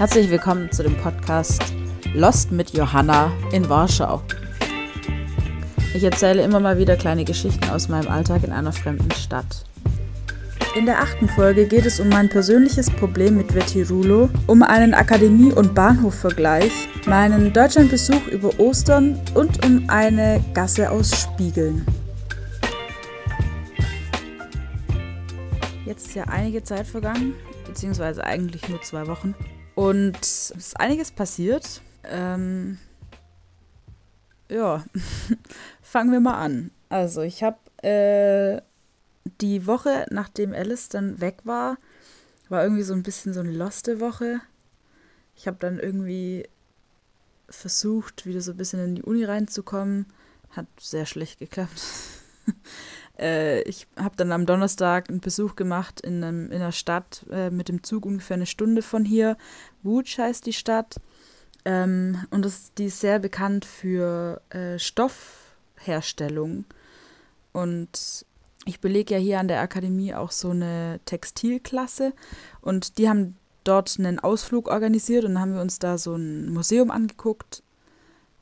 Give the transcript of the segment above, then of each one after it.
Herzlich willkommen zu dem Podcast Lost mit Johanna in Warschau. Ich erzähle immer mal wieder kleine Geschichten aus meinem Alltag in einer fremden Stadt. In der achten Folge geht es um mein persönliches Problem mit Vetirulo, um einen Akademie- und Bahnhofvergleich, meinen Deutschlandbesuch über Ostern und um eine Gasse aus Spiegeln. Jetzt ist ja einige Zeit vergangen, beziehungsweise eigentlich nur zwei Wochen. Und es ist einiges passiert. Ähm, ja, fangen wir mal an. Also ich habe äh, die Woche, nachdem Alice dann weg war, war irgendwie so ein bisschen so eine loste Woche. Ich habe dann irgendwie versucht, wieder so ein bisschen in die Uni reinzukommen. Hat sehr schlecht geklappt. äh, ich habe dann am Donnerstag einen Besuch gemacht in, einem, in einer Stadt äh, mit dem Zug ungefähr eine Stunde von hier. Wutsch heißt die Stadt. Ähm, und das, die ist sehr bekannt für äh, Stoffherstellung. Und ich belege ja hier an der Akademie auch so eine Textilklasse. Und die haben dort einen Ausflug organisiert und haben wir uns da so ein Museum angeguckt.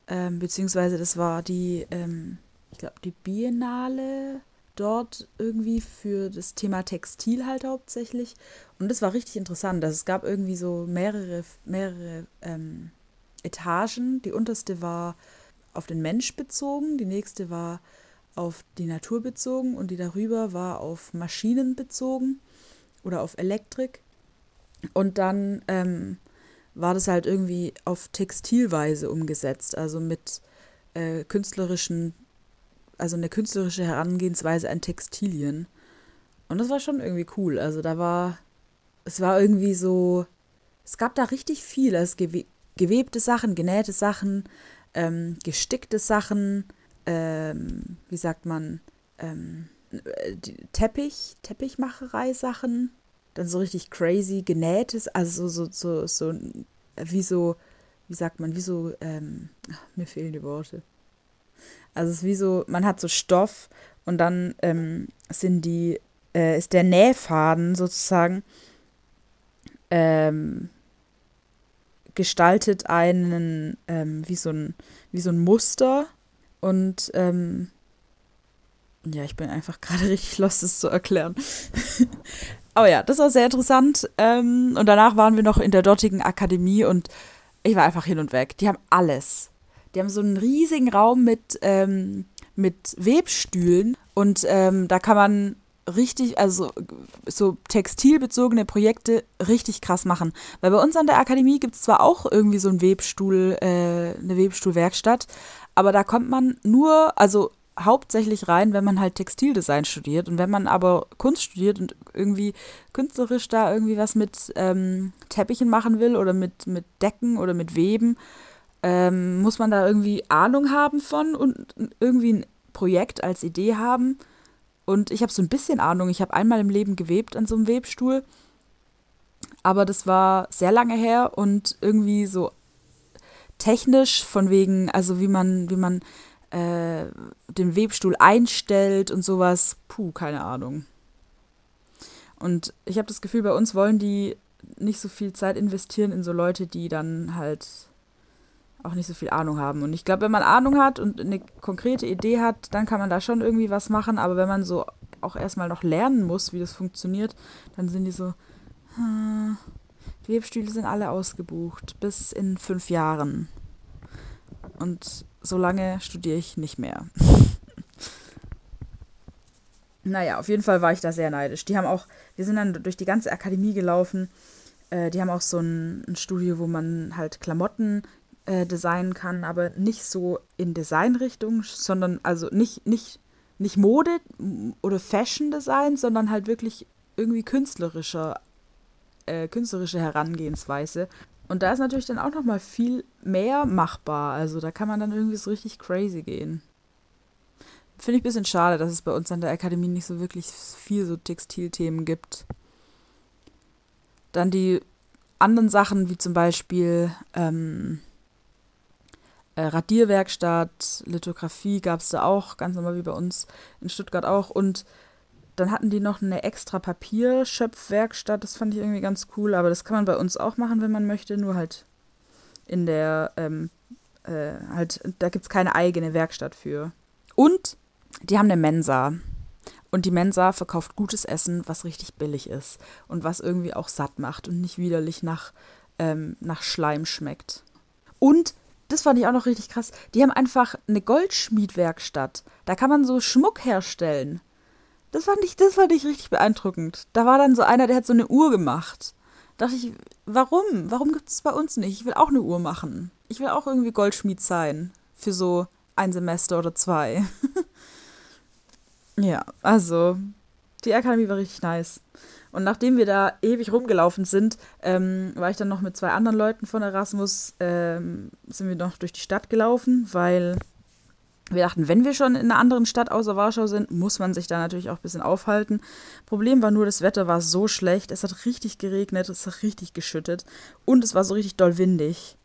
Ähm, beziehungsweise das war die, ähm, ich glaube, die Biennale dort irgendwie für das Thema Textil halt hauptsächlich. Und das war richtig interessant. Also es gab irgendwie so mehrere, mehrere ähm, Etagen. Die unterste war auf den Mensch bezogen, die nächste war auf die Natur bezogen und die darüber war auf Maschinen bezogen oder auf Elektrik. Und dann ähm, war das halt irgendwie auf Textilweise umgesetzt, also mit äh, künstlerischen also eine künstlerische Herangehensweise an Textilien. Und das war schon irgendwie cool. Also da war, es war irgendwie so, es gab da richtig viel. Also gewe gewebte Sachen, genähte Sachen, ähm, gestickte Sachen, ähm, wie sagt man, ähm, Teppich, Teppichmacherei-Sachen. Dann so richtig crazy genähtes, also so, so, so, so wie so, wie sagt man, wie so, ähm, mir fehlen die Worte. Also es ist wie so, man hat so Stoff und dann ähm, sind die, äh, ist der Nähfaden sozusagen ähm, gestaltet einen, ähm, wie, so ein, wie so ein Muster und ähm, ja, ich bin einfach gerade richtig lost, das zu erklären. Aber ja, das war sehr interessant. Ähm, und danach waren wir noch in der dortigen Akademie und ich war einfach hin und weg. Die haben alles. Die haben so einen riesigen Raum mit, ähm, mit Webstühlen und ähm, da kann man richtig, also so textilbezogene Projekte richtig krass machen. Weil bei uns an der Akademie gibt es zwar auch irgendwie so einen Webstuhl, äh, eine Webstuhlwerkstatt, aber da kommt man nur, also hauptsächlich rein, wenn man halt Textildesign studiert. Und wenn man aber Kunst studiert und irgendwie künstlerisch da irgendwie was mit ähm, Teppichen machen will oder mit, mit Decken oder mit Weben, ähm, muss man da irgendwie Ahnung haben von und irgendwie ein Projekt als Idee haben. Und ich habe so ein bisschen Ahnung. Ich habe einmal im Leben gewebt an so einem Webstuhl. Aber das war sehr lange her und irgendwie so technisch von wegen, also wie man, wie man äh, den Webstuhl einstellt und sowas. Puh, keine Ahnung. Und ich habe das Gefühl, bei uns wollen die nicht so viel Zeit investieren in so Leute, die dann halt auch nicht so viel Ahnung haben. Und ich glaube, wenn man Ahnung hat und eine konkrete Idee hat, dann kann man da schon irgendwie was machen. Aber wenn man so auch erstmal noch lernen muss, wie das funktioniert, dann sind die so, hm, die Webstühle sind alle ausgebucht bis in fünf Jahren. Und so lange studiere ich nicht mehr. naja, auf jeden Fall war ich da sehr neidisch. Die haben auch, wir sind dann durch die ganze Akademie gelaufen. Äh, die haben auch so ein, ein Studio, wo man halt Klamotten äh, designen kann, aber nicht so in Designrichtung, sondern also nicht, nicht, nicht Mode oder Fashion Design, sondern halt wirklich irgendwie künstlerischer, äh, künstlerische Herangehensweise. Und da ist natürlich dann auch nochmal viel mehr machbar. Also da kann man dann irgendwie so richtig crazy gehen. Finde ich ein bisschen schade, dass es bei uns an der Akademie nicht so wirklich viel so Textilthemen gibt. Dann die anderen Sachen, wie zum Beispiel ähm, äh, Radierwerkstatt, Lithografie gab es da auch, ganz normal wie bei uns in Stuttgart auch. Und dann hatten die noch eine extra Papierschöpfwerkstatt. Das fand ich irgendwie ganz cool. Aber das kann man bei uns auch machen, wenn man möchte. Nur halt in der, ähm, äh, halt, da gibt es keine eigene Werkstatt für. Und die haben eine Mensa. Und die Mensa verkauft gutes Essen, was richtig billig ist. Und was irgendwie auch satt macht und nicht widerlich nach, ähm, nach Schleim schmeckt. Und das fand ich auch noch richtig krass. Die haben einfach eine Goldschmiedwerkstatt. Da kann man so Schmuck herstellen. Das fand ich, das fand ich richtig beeindruckend. Da war dann so einer, der hat so eine Uhr gemacht. Da dachte ich, warum? Warum gibt es bei uns nicht? Ich will auch eine Uhr machen. Ich will auch irgendwie Goldschmied sein. Für so ein Semester oder zwei. ja, also, die Akademie war richtig nice. Und nachdem wir da ewig rumgelaufen sind, ähm, war ich dann noch mit zwei anderen Leuten von Erasmus, ähm, sind wir noch durch die Stadt gelaufen, weil wir dachten, wenn wir schon in einer anderen Stadt außer Warschau sind, muss man sich da natürlich auch ein bisschen aufhalten. Problem war nur, das Wetter war so schlecht. Es hat richtig geregnet, es hat richtig geschüttet und es war so richtig doll windig.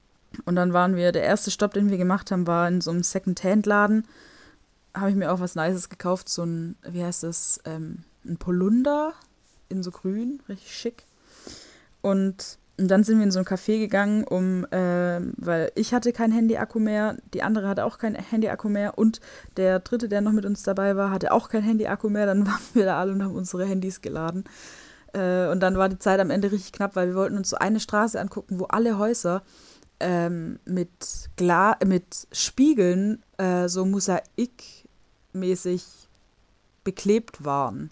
Und dann waren wir, der erste Stopp, den wir gemacht haben, war in so einem Second-Hand-Laden. Habe ich mir auch was Nices gekauft, so ein, wie heißt das, ähm, ein Polunder in so grün, richtig schick. Und, und dann sind wir in so ein Café gegangen, um, äh, weil ich hatte kein Handy-Akku mehr, die andere hatte auch kein Handy-Akku mehr und der dritte, der noch mit uns dabei war, hatte auch kein Handy-Akku mehr. Dann waren wir da alle und haben unsere Handys geladen. Äh, und dann war die Zeit am Ende richtig knapp, weil wir wollten uns so eine Straße angucken, wo alle Häuser ähm, mit, mit Spiegeln äh, so mosaikmäßig beklebt waren.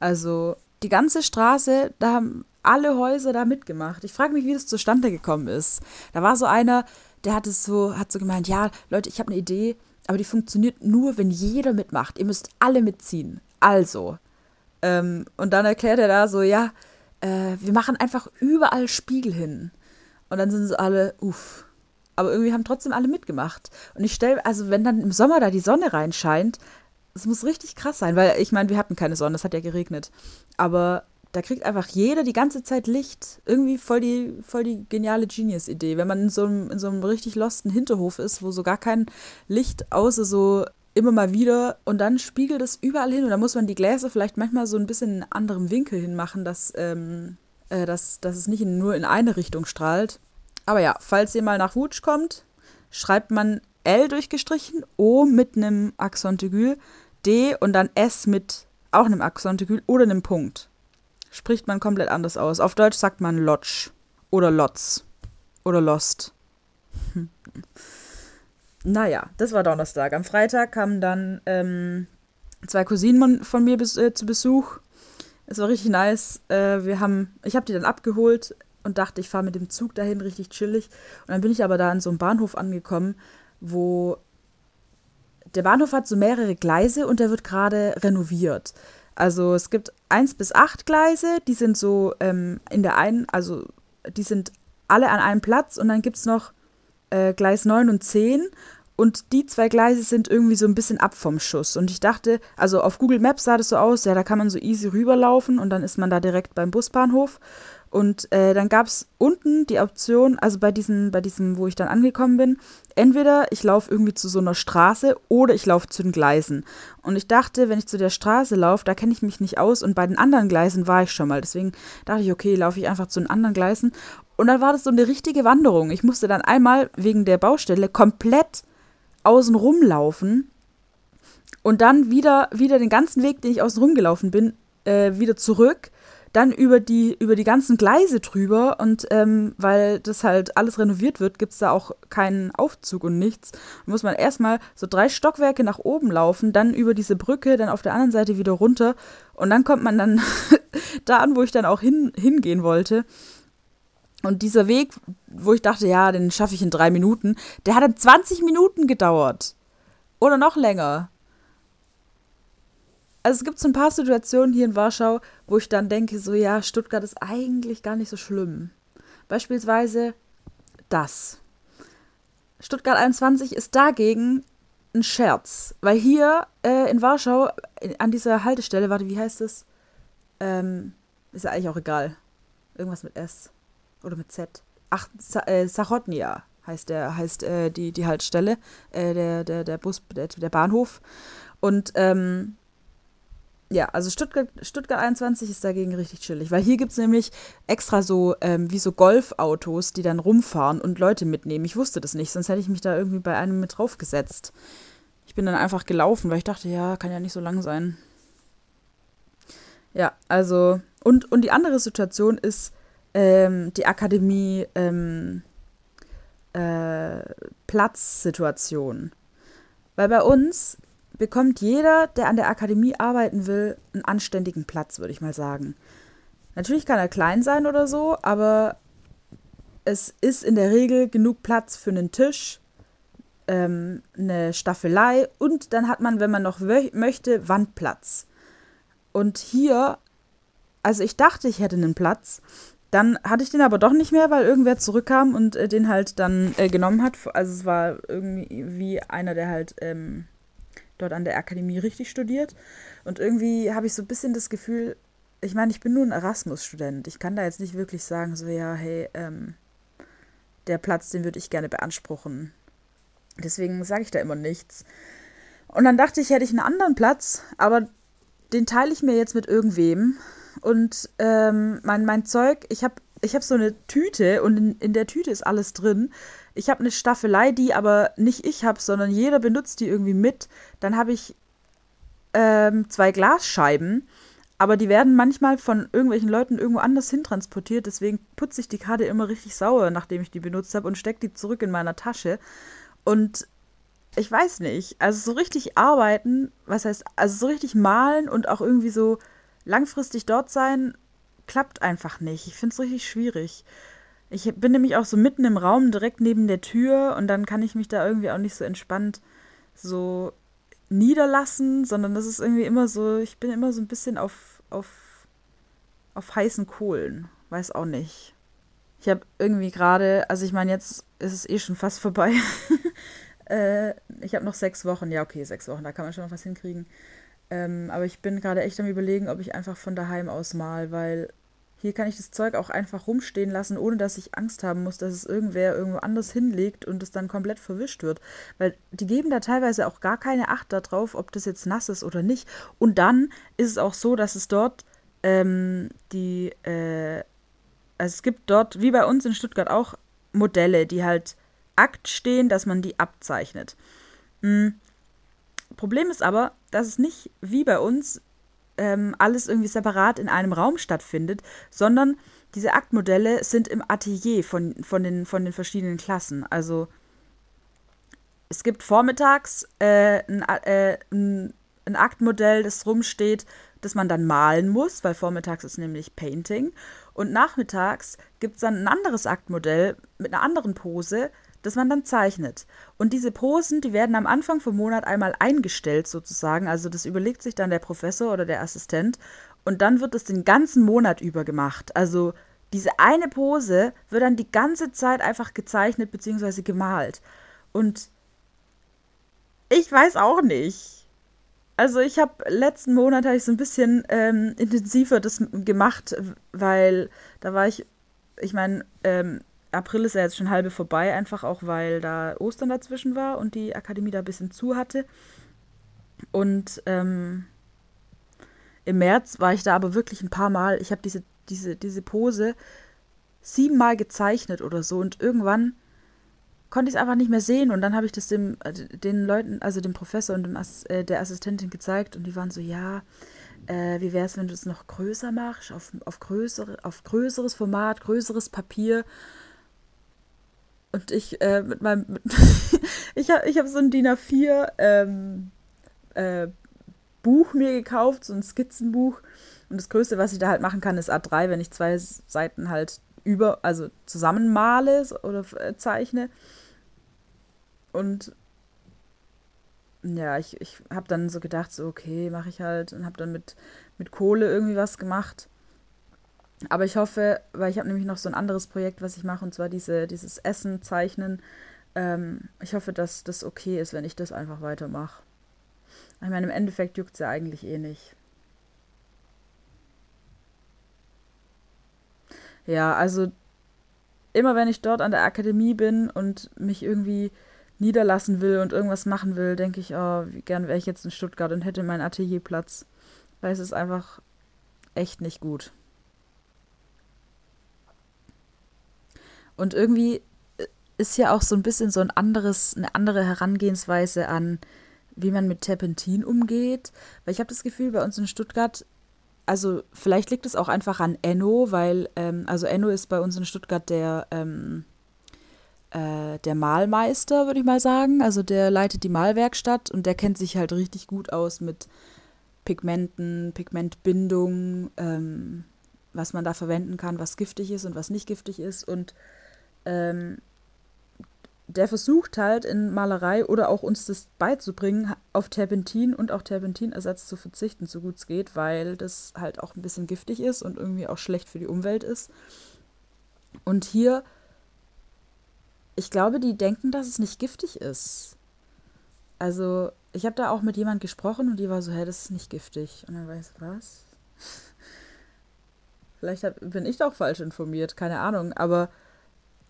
Also die ganze Straße, da haben alle Häuser da mitgemacht. Ich frage mich, wie das zustande gekommen ist. Da war so einer, der hat es so, hat so gemeint, ja, Leute, ich habe eine Idee, aber die funktioniert nur, wenn jeder mitmacht. Ihr müsst alle mitziehen. Also. Ähm, und dann erklärt er da so, ja, äh, wir machen einfach überall Spiegel hin. Und dann sind sie alle, uff. Aber irgendwie haben trotzdem alle mitgemacht. Und ich stelle, also wenn dann im Sommer da die Sonne reinscheint, es muss richtig krass sein, weil ich meine, wir hatten keine Sonne, es hat ja geregnet. Aber da kriegt einfach jeder die ganze Zeit Licht. Irgendwie voll die, voll die geniale Genius-Idee. Wenn man in so, einem, in so einem richtig losten Hinterhof ist, wo so gar kein Licht außer so immer mal wieder und dann spiegelt es überall hin und da muss man die Gläser vielleicht manchmal so ein bisschen in einen anderen Winkel hinmachen, dass, ähm, äh, dass, dass es nicht in, nur in eine Richtung strahlt. Aber ja, falls ihr mal nach Wutsch kommt, schreibt man L durchgestrichen, O mit einem Accent aigu, D und dann S mit auch einem Akzentikül oder einem Punkt. Spricht man komplett anders aus. Auf Deutsch sagt man Lodge oder Lotz oder Lost. naja, das war Donnerstag. Am Freitag kamen dann ähm, zwei Cousinen von mir bis, äh, zu Besuch. Es war richtig nice. Äh, wir haben, ich habe die dann abgeholt und dachte, ich fahre mit dem Zug dahin, richtig chillig. Und dann bin ich aber da an so einem Bahnhof angekommen, wo der Bahnhof hat so mehrere Gleise und der wird gerade renoviert. Also es gibt eins bis acht Gleise, die sind so ähm, in der einen, also die sind alle an einem Platz und dann gibt es noch äh, Gleis 9 und 10 und die zwei Gleise sind irgendwie so ein bisschen ab vom Schuss. Und ich dachte, also auf Google Maps sah das so aus, ja, da kann man so easy rüberlaufen und dann ist man da direkt beim Busbahnhof. Und äh, dann gab es unten die Option, also bei diesem, bei diesem, wo ich dann angekommen bin, entweder ich laufe irgendwie zu so einer Straße oder ich laufe zu den Gleisen. Und ich dachte, wenn ich zu der Straße laufe, da kenne ich mich nicht aus und bei den anderen Gleisen war ich schon mal. Deswegen dachte ich, okay, laufe ich einfach zu den anderen Gleisen. Und dann war das so eine richtige Wanderung. Ich musste dann einmal wegen der Baustelle komplett außen rumlaufen und dann wieder, wieder den ganzen Weg, den ich außen rumgelaufen bin, äh, wieder zurück dann über die, über die ganzen Gleise drüber und ähm, weil das halt alles renoviert wird, gibt es da auch keinen Aufzug und nichts. Da muss man erstmal so drei Stockwerke nach oben laufen, dann über diese Brücke, dann auf der anderen Seite wieder runter und dann kommt man dann da an, wo ich dann auch hin, hingehen wollte. Und dieser Weg, wo ich dachte, ja, den schaffe ich in drei Minuten, der hat dann 20 Minuten gedauert. Oder noch länger also es gibt so ein paar Situationen hier in Warschau, wo ich dann denke, so ja, Stuttgart ist eigentlich gar nicht so schlimm. Beispielsweise das. Stuttgart 21 ist dagegen ein Scherz, weil hier äh, in Warschau an dieser Haltestelle, warte, wie heißt es? Ähm, ist ja eigentlich auch egal. Irgendwas mit S oder mit Z. Ach, äh, Sachotnia heißt der heißt äh, die die Haltestelle, äh, der der der Bus der, der Bahnhof und ähm, ja, also Stuttgart, Stuttgart 21 ist dagegen richtig chillig, weil hier gibt es nämlich extra so, ähm, wie so Golfautos, die dann rumfahren und Leute mitnehmen. Ich wusste das nicht, sonst hätte ich mich da irgendwie bei einem mit draufgesetzt. Ich bin dann einfach gelaufen, weil ich dachte, ja, kann ja nicht so lang sein. Ja, also, und, und die andere Situation ist ähm, die Akademie ähm, äh, Platzsituation. Weil bei uns bekommt jeder, der an der Akademie arbeiten will, einen anständigen Platz, würde ich mal sagen. Natürlich kann er klein sein oder so, aber es ist in der Regel genug Platz für einen Tisch, ähm, eine Staffelei und dann hat man, wenn man noch möchte, Wandplatz. Und hier, also ich dachte, ich hätte einen Platz, dann hatte ich den aber doch nicht mehr, weil irgendwer zurückkam und äh, den halt dann äh, genommen hat. Also es war irgendwie einer, der halt ähm, dort an der Akademie richtig studiert. Und irgendwie habe ich so ein bisschen das Gefühl, ich meine, ich bin nur ein Erasmus-Student. Ich kann da jetzt nicht wirklich sagen, so, ja, hey, ähm, der Platz, den würde ich gerne beanspruchen. Deswegen sage ich da immer nichts. Und dann dachte ich, hätte ich einen anderen Platz, aber den teile ich mir jetzt mit irgendwem. Und ähm, mein, mein Zeug, ich habe ich hab so eine Tüte und in, in der Tüte ist alles drin. Ich habe eine Staffelei, die aber nicht ich habe, sondern jeder benutzt die irgendwie mit. Dann habe ich ähm, zwei Glasscheiben, aber die werden manchmal von irgendwelchen Leuten irgendwo anders hintransportiert. Deswegen putze ich die Karte immer richtig sauer, nachdem ich die benutzt habe und stecke die zurück in meiner Tasche. Und ich weiß nicht, also so richtig arbeiten, was heißt, also so richtig malen und auch irgendwie so langfristig dort sein, klappt einfach nicht. Ich finde es richtig schwierig. Ich bin nämlich auch so mitten im Raum, direkt neben der Tür und dann kann ich mich da irgendwie auch nicht so entspannt so niederlassen, sondern das ist irgendwie immer so, ich bin immer so ein bisschen auf, auf, auf heißen Kohlen. Weiß auch nicht. Ich habe irgendwie gerade, also ich meine, jetzt ist es eh schon fast vorbei. äh, ich habe noch sechs Wochen, ja okay, sechs Wochen, da kann man schon noch was hinkriegen. Ähm, aber ich bin gerade echt am überlegen, ob ich einfach von daheim aus mal, weil hier kann ich das Zeug auch einfach rumstehen lassen, ohne dass ich Angst haben muss, dass es irgendwer irgendwo anders hinlegt und es dann komplett verwischt wird. Weil die geben da teilweise auch gar keine Acht darauf, ob das jetzt nass ist oder nicht. Und dann ist es auch so, dass es dort ähm, die, äh, also es gibt dort, wie bei uns in Stuttgart auch, Modelle, die halt Akt stehen, dass man die abzeichnet. Mhm. Problem ist aber, dass es nicht wie bei uns ähm, alles irgendwie separat in einem Raum stattfindet, sondern diese Aktmodelle sind im Atelier von, von, den, von den verschiedenen Klassen. Also es gibt vormittags äh, ein, äh, ein, ein Aktmodell, das rumsteht, das man dann malen muss, weil vormittags ist nämlich Painting. Und nachmittags gibt es dann ein anderes Aktmodell mit einer anderen Pose, das man dann zeichnet. Und diese Posen, die werden am Anfang vom Monat einmal eingestellt sozusagen. Also das überlegt sich dann der Professor oder der Assistent. Und dann wird es den ganzen Monat über gemacht. Also diese eine Pose wird dann die ganze Zeit einfach gezeichnet bzw. gemalt. Und ich weiß auch nicht. Also ich habe letzten Monat habe ich so ein bisschen ähm, intensiver das gemacht, weil da war ich, ich meine, ähm, April ist ja jetzt schon halbe vorbei, einfach auch, weil da Ostern dazwischen war und die Akademie da ein bisschen zu hatte. Und ähm, im März war ich da aber wirklich ein paar Mal. Ich habe diese, diese, diese Pose siebenmal gezeichnet oder so und irgendwann konnte ich es einfach nicht mehr sehen und dann habe ich das dem, äh, den Leuten, also dem Professor und dem Ass, äh, der Assistentin gezeigt und die waren so, ja, äh, wie wäre es, wenn du es noch größer machst, auf, auf, größere, auf größeres Format, größeres Papier und ich äh, mit meinem. Mit ich habe ich hab so ein DIN A4 ähm, äh, Buch mir gekauft, so ein Skizzenbuch. Und das Größte, was ich da halt machen kann, ist A3, wenn ich zwei Seiten halt über, also zusammenmale oder äh, zeichne. Und ja, ich, ich habe dann so gedacht, so okay, mache ich halt und habe dann mit, mit Kohle irgendwie was gemacht. Aber ich hoffe, weil ich habe nämlich noch so ein anderes Projekt, was ich mache, und zwar diese, dieses Essen zeichnen. Ähm, ich hoffe, dass das okay ist, wenn ich das einfach weitermache. Ich meine, im Endeffekt juckt es ja eigentlich eh nicht. Ja, also immer wenn ich dort an der Akademie bin und mich irgendwie niederlassen will und irgendwas machen will, denke ich, oh, wie gern wäre ich jetzt in Stuttgart und hätte meinen Atelierplatz. weil es ist einfach echt nicht gut. Und irgendwie ist ja auch so ein bisschen so ein anderes, eine andere Herangehensweise an, wie man mit Terpentin umgeht. Weil ich habe das Gefühl, bei uns in Stuttgart, also vielleicht liegt es auch einfach an Enno, weil, ähm, also Enno ist bei uns in Stuttgart der, ähm, äh, der Malmeister, würde ich mal sagen. Also der leitet die Malwerkstatt und der kennt sich halt richtig gut aus mit Pigmenten, Pigmentbindung, ähm, was man da verwenden kann, was giftig ist und was nicht giftig ist. Und ähm, der versucht halt in Malerei oder auch uns das beizubringen, auf Terpentin und auch Terpentinersatz zu verzichten, so gut es geht, weil das halt auch ein bisschen giftig ist und irgendwie auch schlecht für die Umwelt ist. Und hier, ich glaube, die denken, dass es nicht giftig ist. Also, ich habe da auch mit jemand gesprochen und die war so, hä, das ist nicht giftig. Und dann weiß ich, was? Vielleicht hab, bin ich doch falsch informiert, keine Ahnung, aber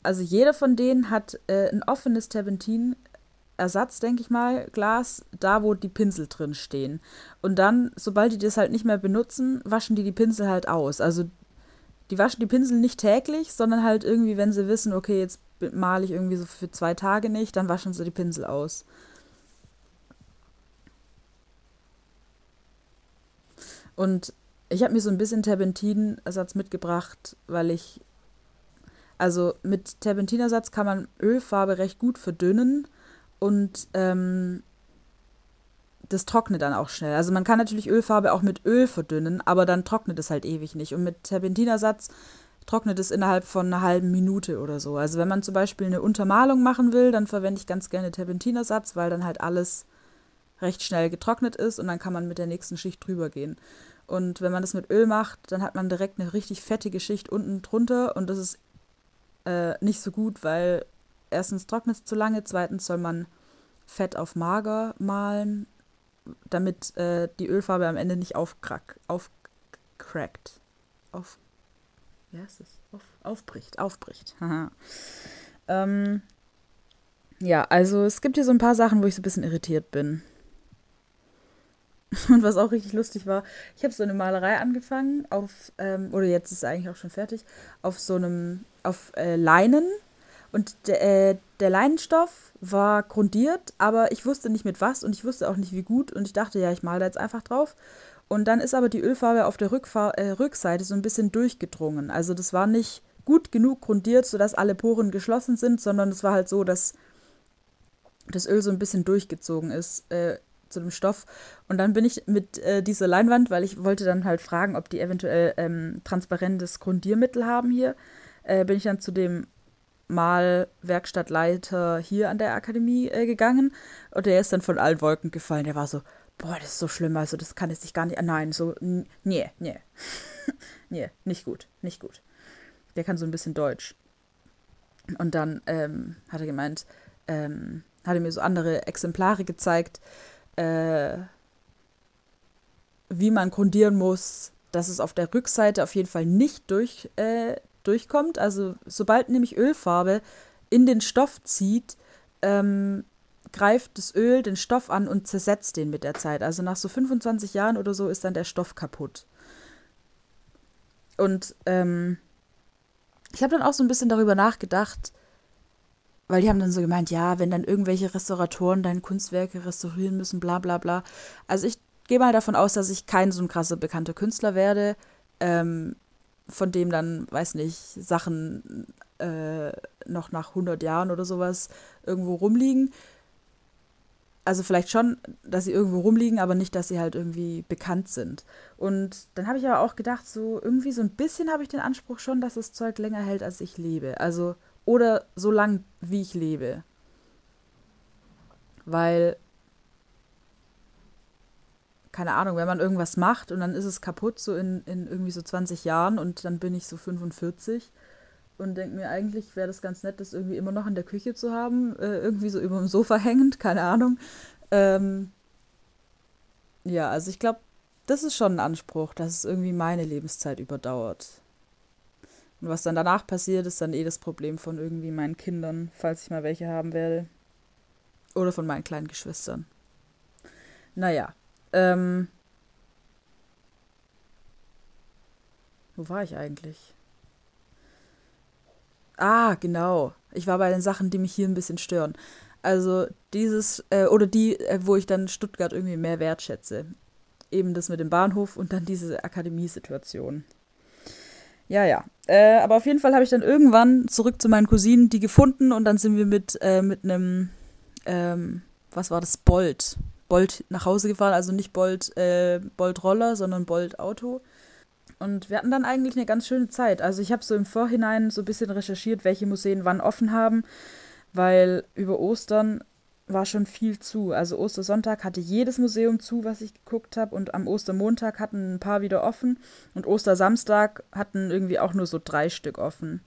also jeder von denen hat äh, ein offenes Terpentin-Ersatz, denke ich mal, Glas, da wo die Pinsel drin stehen. Und dann, sobald die das halt nicht mehr benutzen, waschen die die Pinsel halt aus. Also die waschen die Pinsel nicht täglich, sondern halt irgendwie, wenn sie wissen, okay, jetzt male ich irgendwie so für zwei Tage nicht, dann waschen sie die Pinsel aus. Und ich habe mir so ein bisschen Terpentin-Ersatz mitgebracht, weil ich also mit Terpentinersatz kann man Ölfarbe recht gut verdünnen und ähm, das trocknet dann auch schnell. Also man kann natürlich Ölfarbe auch mit Öl verdünnen, aber dann trocknet es halt ewig nicht. Und mit Terpentinersatz trocknet es innerhalb von einer halben Minute oder so. Also wenn man zum Beispiel eine Untermalung machen will, dann verwende ich ganz gerne Terpentinersatz, weil dann halt alles recht schnell getrocknet ist und dann kann man mit der nächsten Schicht drüber gehen. Und wenn man das mit Öl macht, dann hat man direkt eine richtig fettige Schicht unten drunter und das ist äh, nicht so gut, weil erstens trocknet es zu lange, zweitens soll man Fett auf mager malen, damit äh, die Ölfarbe am Ende nicht aufkrack, aufcrackt. Auf, wie heißt es? Auf, aufbricht, aufbricht. ähm, ja, also es gibt hier so ein paar Sachen, wo ich so ein bisschen irritiert bin. Und was auch richtig lustig war, ich habe so eine Malerei angefangen auf, ähm, oder jetzt ist es eigentlich auch schon fertig, auf so einem, auf äh, Leinen. Und de, äh, der Leinenstoff war grundiert, aber ich wusste nicht mit was und ich wusste auch nicht wie gut. Und ich dachte, ja, ich male da jetzt einfach drauf. Und dann ist aber die Ölfarbe auf der Rückfahr äh, Rückseite so ein bisschen durchgedrungen. Also das war nicht gut genug grundiert, sodass alle Poren geschlossen sind, sondern es war halt so, dass das Öl so ein bisschen durchgezogen ist. Äh, zu dem Stoff. Und dann bin ich mit äh, dieser Leinwand, weil ich wollte dann halt fragen, ob die eventuell ähm, transparentes Grundiermittel haben hier, äh, bin ich dann zu dem Malwerkstattleiter hier an der Akademie äh, gegangen. Und der ist dann von allen Wolken gefallen. Der war so, boah, das ist so schlimm, also das kann jetzt sich gar nicht. Nein, so, nee, nee. nee, nicht gut, nicht gut. Der kann so ein bisschen Deutsch. Und dann ähm, hat er gemeint, ähm, hat er mir so andere Exemplare gezeigt, äh, wie man grundieren muss, dass es auf der Rückseite auf jeden Fall nicht durch, äh, durchkommt. Also sobald nämlich Ölfarbe in den Stoff zieht, ähm, greift das Öl den Stoff an und zersetzt den mit der Zeit. Also nach so 25 Jahren oder so ist dann der Stoff kaputt. Und ähm, ich habe dann auch so ein bisschen darüber nachgedacht, weil die haben dann so gemeint, ja, wenn dann irgendwelche Restauratoren deine Kunstwerke restaurieren müssen, bla bla bla. Also ich gehe mal davon aus, dass ich kein so ein krasser bekannter Künstler werde, ähm, von dem dann, weiß nicht, Sachen äh, noch nach 100 Jahren oder sowas irgendwo rumliegen. Also vielleicht schon, dass sie irgendwo rumliegen, aber nicht, dass sie halt irgendwie bekannt sind. Und dann habe ich aber auch gedacht, so irgendwie so ein bisschen habe ich den Anspruch schon, dass das Zeug länger hält, als ich lebe. Also oder so lang, wie ich lebe. Weil, keine Ahnung, wenn man irgendwas macht und dann ist es kaputt, so in, in irgendwie so 20 Jahren und dann bin ich so 45 und denke mir, eigentlich wäre das ganz nett, das irgendwie immer noch in der Küche zu haben, äh, irgendwie so über dem Sofa hängend, keine Ahnung. Ähm, ja, also ich glaube, das ist schon ein Anspruch, dass es irgendwie meine Lebenszeit überdauert. Und was dann danach passiert, ist dann eh das Problem von irgendwie meinen Kindern, falls ich mal welche haben werde. Oder von meinen kleinen Geschwistern. Naja. Ähm, Wo war ich eigentlich? Ah, genau. Ich war bei den Sachen, die mich hier ein bisschen stören. Also dieses, äh, oder die, äh, wo ich dann Stuttgart irgendwie mehr wertschätze. Eben das mit dem Bahnhof und dann diese Akademiesituation. Ja, ja. Äh, aber auf jeden Fall habe ich dann irgendwann zurück zu meinen Cousinen die gefunden und dann sind wir mit, äh, mit einem, ähm, was war das, Bolt. Bolt nach Hause gefahren, also nicht Bolt, äh, Bolt Roller, sondern Bolt Auto. Und wir hatten dann eigentlich eine ganz schöne Zeit. Also ich habe so im Vorhinein so ein bisschen recherchiert, welche Museen wann offen haben, weil über Ostern war schon viel zu. Also Ostersonntag hatte jedes Museum zu, was ich geguckt habe. Und am Ostermontag hatten ein paar wieder offen. Und Ostersamstag hatten irgendwie auch nur so drei Stück offen.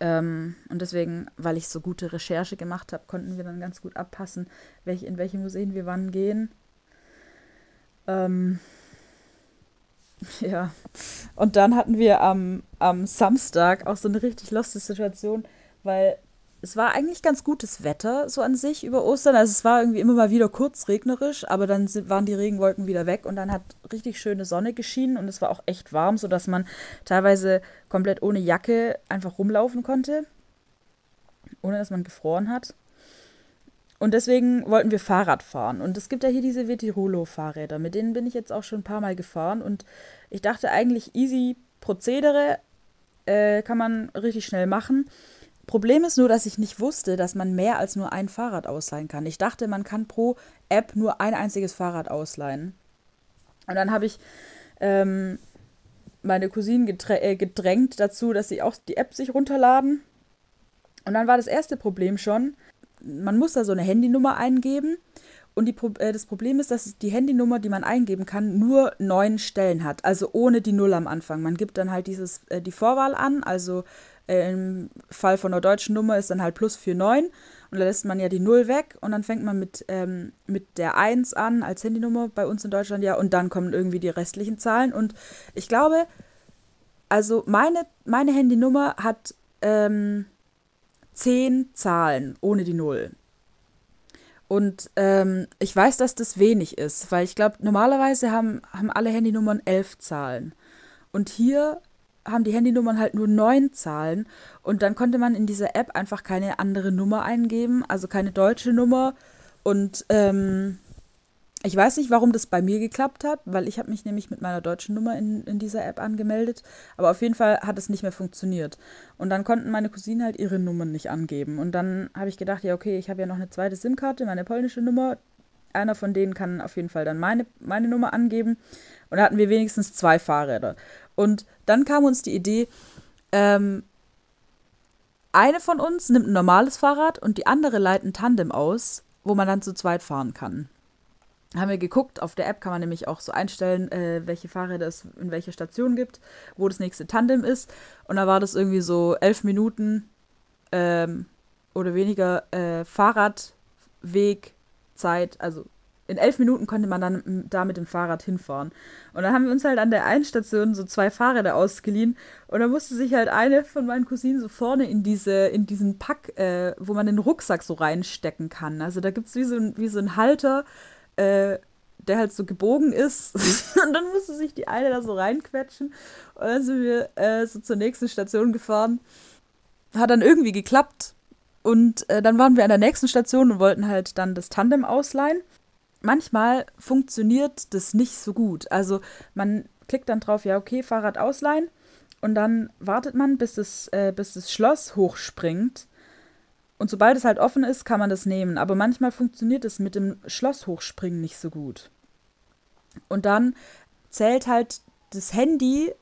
Ähm, und deswegen, weil ich so gute Recherche gemacht habe, konnten wir dann ganz gut abpassen, welche, in welche Museen wir wann gehen. Ähm, ja. Und dann hatten wir am, am Samstag auch so eine richtig lustige Situation, weil es war eigentlich ganz gutes Wetter so an sich über Ostern. Also es war irgendwie immer mal wieder kurz regnerisch, aber dann sind, waren die Regenwolken wieder weg und dann hat richtig schöne Sonne geschienen und es war auch echt warm, sodass man teilweise komplett ohne Jacke einfach rumlaufen konnte, ohne dass man gefroren hat. Und deswegen wollten wir Fahrrad fahren. Und es gibt ja hier diese Vetirulo-Fahrräder, mit denen bin ich jetzt auch schon ein paar Mal gefahren. Und ich dachte eigentlich, easy Prozedere äh, kann man richtig schnell machen. Problem ist nur, dass ich nicht wusste, dass man mehr als nur ein Fahrrad ausleihen kann. Ich dachte, man kann pro App nur ein einziges Fahrrad ausleihen. Und dann habe ich ähm, meine Cousinen äh, gedrängt dazu, dass sie auch die App sich runterladen. Und dann war das erste Problem schon, man muss da so eine Handynummer eingeben. Und die, äh, das Problem ist, dass die Handynummer, die man eingeben kann, nur neun Stellen hat. Also ohne die Null am Anfang. Man gibt dann halt dieses, äh, die Vorwahl an, also äh, Im Fall von einer deutschen Nummer ist dann halt plus 49 und da lässt man ja die 0 weg und dann fängt man mit, ähm, mit der 1 an als Handynummer bei uns in Deutschland ja und dann kommen irgendwie die restlichen Zahlen und ich glaube, also meine, meine Handynummer hat ähm, 10 Zahlen ohne die 0. Und ähm, ich weiß, dass das wenig ist, weil ich glaube, normalerweise haben, haben alle Handynummern 11 Zahlen. Und hier haben die Handynummern halt nur neun Zahlen und dann konnte man in dieser App einfach keine andere Nummer eingeben, also keine deutsche Nummer. Und ähm, ich weiß nicht, warum das bei mir geklappt hat, weil ich habe mich nämlich mit meiner deutschen Nummer in, in dieser App angemeldet. Aber auf jeden Fall hat es nicht mehr funktioniert. Und dann konnten meine Cousinen halt ihre Nummern nicht angeben. Und dann habe ich gedacht, ja, okay, ich habe ja noch eine zweite SIM-Karte, meine polnische Nummer. Einer von denen kann auf jeden Fall dann meine, meine Nummer angeben. Und da hatten wir wenigstens zwei Fahrräder. Und dann kam uns die Idee, ähm, eine von uns nimmt ein normales Fahrrad und die andere leitet ein Tandem aus, wo man dann zu zweit fahren kann. Haben wir geguckt, auf der App kann man nämlich auch so einstellen, äh, welche Fahrräder es in welcher Station gibt, wo das nächste Tandem ist. Und da war das irgendwie so elf Minuten ähm, oder weniger äh, Fahrradwegzeit, also in elf Minuten konnte man dann da mit dem Fahrrad hinfahren. Und dann haben wir uns halt an der einen Station so zwei Fahrräder ausgeliehen. Und dann musste sich halt eine von meinen Cousinen so vorne in diese, in diesen Pack, äh, wo man den Rucksack so reinstecken kann. Also da gibt es wie so, wie so ein Halter, äh, der halt so gebogen ist. und dann musste sich die eine da so reinquetschen. Und dann sind wir äh, so zur nächsten Station gefahren. Hat dann irgendwie geklappt. Und äh, dann waren wir an der nächsten Station und wollten halt dann das Tandem ausleihen manchmal funktioniert das nicht so gut. Also man klickt dann drauf, ja, okay, Fahrrad ausleihen und dann wartet man, bis das, äh, bis das Schloss hochspringt. Und sobald es halt offen ist, kann man das nehmen. Aber manchmal funktioniert es mit dem Schloss hochspringen nicht so gut. Und dann zählt halt das Handy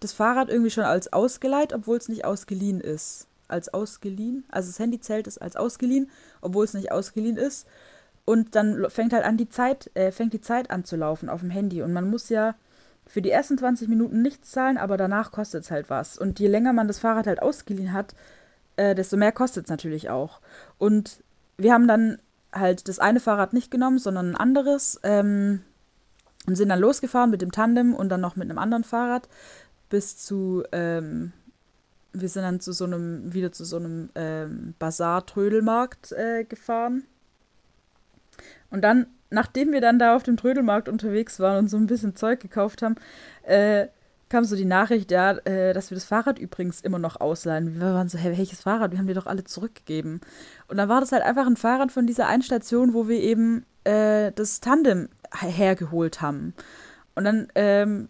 das Fahrrad irgendwie schon als ausgeleiht, obwohl es nicht ausgeliehen ist. Als ausgeliehen? Also das Handy zählt es als ausgeliehen, obwohl es nicht ausgeliehen ist. Und dann fängt halt an die Zeit, äh, fängt die Zeit an zu laufen auf dem Handy. Und man muss ja für die ersten 20 Minuten nichts zahlen, aber danach kostet es halt was. Und je länger man das Fahrrad halt ausgeliehen hat, äh, desto mehr kostet es natürlich auch. Und wir haben dann halt das eine Fahrrad nicht genommen, sondern ein anderes. Ähm, und sind dann losgefahren mit dem Tandem und dann noch mit einem anderen Fahrrad bis zu, ähm, wir sind dann zu so einem, wieder zu so einem ähm, Bazar-Trödelmarkt äh, gefahren. Und dann, nachdem wir dann da auf dem Trödelmarkt unterwegs waren und so ein bisschen Zeug gekauft haben, äh, kam so die Nachricht, ja, äh, dass wir das Fahrrad übrigens immer noch ausleihen. Wir waren so, hey, welches Fahrrad? Wir haben dir doch alle zurückgegeben. Und dann war das halt einfach ein Fahrrad von dieser einen Station, wo wir eben äh, das Tandem hergeholt haben. Und dann ähm,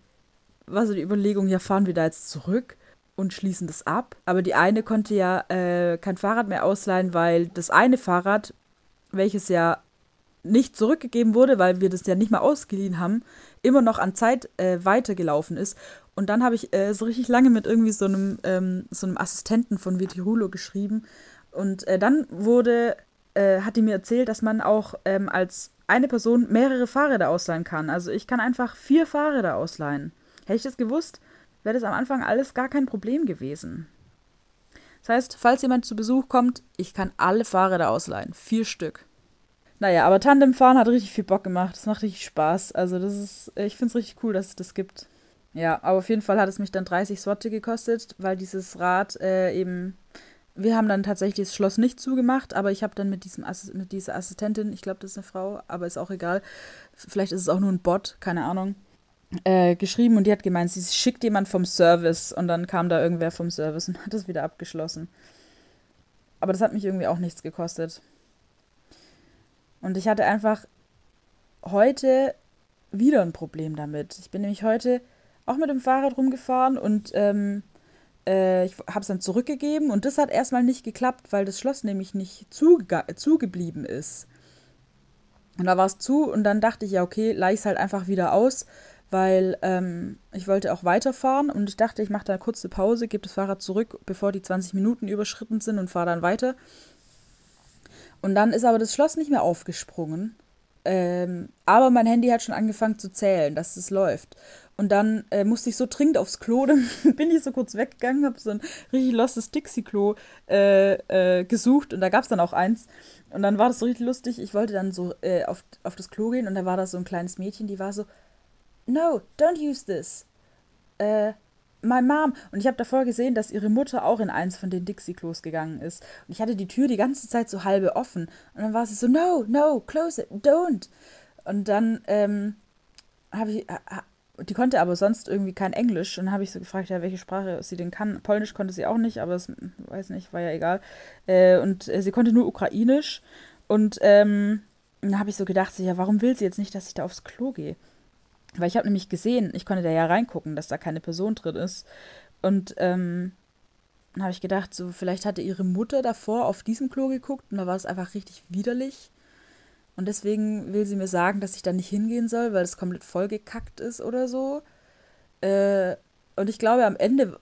war so die Überlegung, ja, fahren wir da jetzt zurück und schließen das ab. Aber die eine konnte ja äh, kein Fahrrad mehr ausleihen, weil das eine Fahrrad, welches ja nicht zurückgegeben wurde, weil wir das ja nicht mal ausgeliehen haben, immer noch an Zeit äh, weitergelaufen ist. Und dann habe ich äh, so richtig lange mit irgendwie so einem, ähm, so einem Assistenten von Vitirulo geschrieben. Und äh, dann wurde, äh, hat die mir erzählt, dass man auch ähm, als eine Person mehrere Fahrräder ausleihen kann. Also ich kann einfach vier Fahrräder ausleihen. Hätte ich das gewusst, wäre das am Anfang alles gar kein Problem gewesen. Das heißt, falls jemand zu Besuch kommt, ich kann alle Fahrräder ausleihen. Vier Stück. Naja, aber Tandemfahren hat richtig viel Bock gemacht. Das macht richtig Spaß. Also, das ist, ich finde es richtig cool, dass es das gibt. Ja, aber auf jeden Fall hat es mich dann 30 Sorte gekostet, weil dieses Rad äh, eben. Wir haben dann tatsächlich das Schloss nicht zugemacht, aber ich habe dann mit, diesem Assi mit dieser Assistentin, ich glaube, das ist eine Frau, aber ist auch egal. Vielleicht ist es auch nur ein Bot, keine Ahnung. Äh, geschrieben und die hat gemeint, sie schickt jemand vom Service und dann kam da irgendwer vom Service und hat es wieder abgeschlossen. Aber das hat mich irgendwie auch nichts gekostet. Und ich hatte einfach heute wieder ein Problem damit. Ich bin nämlich heute auch mit dem Fahrrad rumgefahren und ähm, äh, ich habe es dann zurückgegeben und das hat erstmal nicht geklappt, weil das Schloss nämlich nicht zugeblieben ist. Und da war es zu und dann dachte ich, ja, okay, leih es halt einfach wieder aus, weil ähm, ich wollte auch weiterfahren und ich dachte, ich mache da eine kurze Pause, gebe das Fahrrad zurück, bevor die 20 Minuten überschritten sind und fahre dann weiter. Und dann ist aber das Schloss nicht mehr aufgesprungen. Ähm, aber mein Handy hat schon angefangen zu zählen, dass es läuft. Und dann äh, musste ich so dringend aufs Klo, dann bin ich so kurz weggegangen, habe so ein richtig lostes Dixie-Klo äh, äh, gesucht und da gab es dann auch eins. Und dann war das so richtig lustig. Ich wollte dann so äh, auf, auf das Klo gehen und da war da so ein kleines Mädchen, die war so, No, don't use this. Äh, my mom. Und ich habe davor gesehen, dass ihre Mutter auch in eins von den Dixie-Klos gegangen ist. Und ich hatte die Tür die ganze Zeit so halbe offen. Und dann war sie so, no, no, close it, don't. Und dann ähm, habe ich, die konnte aber sonst irgendwie kein Englisch. Und dann habe ich so gefragt, ja, welche Sprache sie denn kann. Polnisch konnte sie auch nicht, aber es, weiß nicht, war ja egal. Äh, und äh, sie konnte nur Ukrainisch. Und ähm, dann habe ich so gedacht, so, ja, warum will sie jetzt nicht, dass ich da aufs Klo gehe? Weil ich habe nämlich gesehen, ich konnte da ja reingucken, dass da keine Person drin ist. Und ähm, dann habe ich gedacht, so vielleicht hatte ihre Mutter davor auf diesem Klo geguckt und da war es einfach richtig widerlich. Und deswegen will sie mir sagen, dass ich da nicht hingehen soll, weil es komplett vollgekackt ist oder so. Äh, und ich glaube, am Ende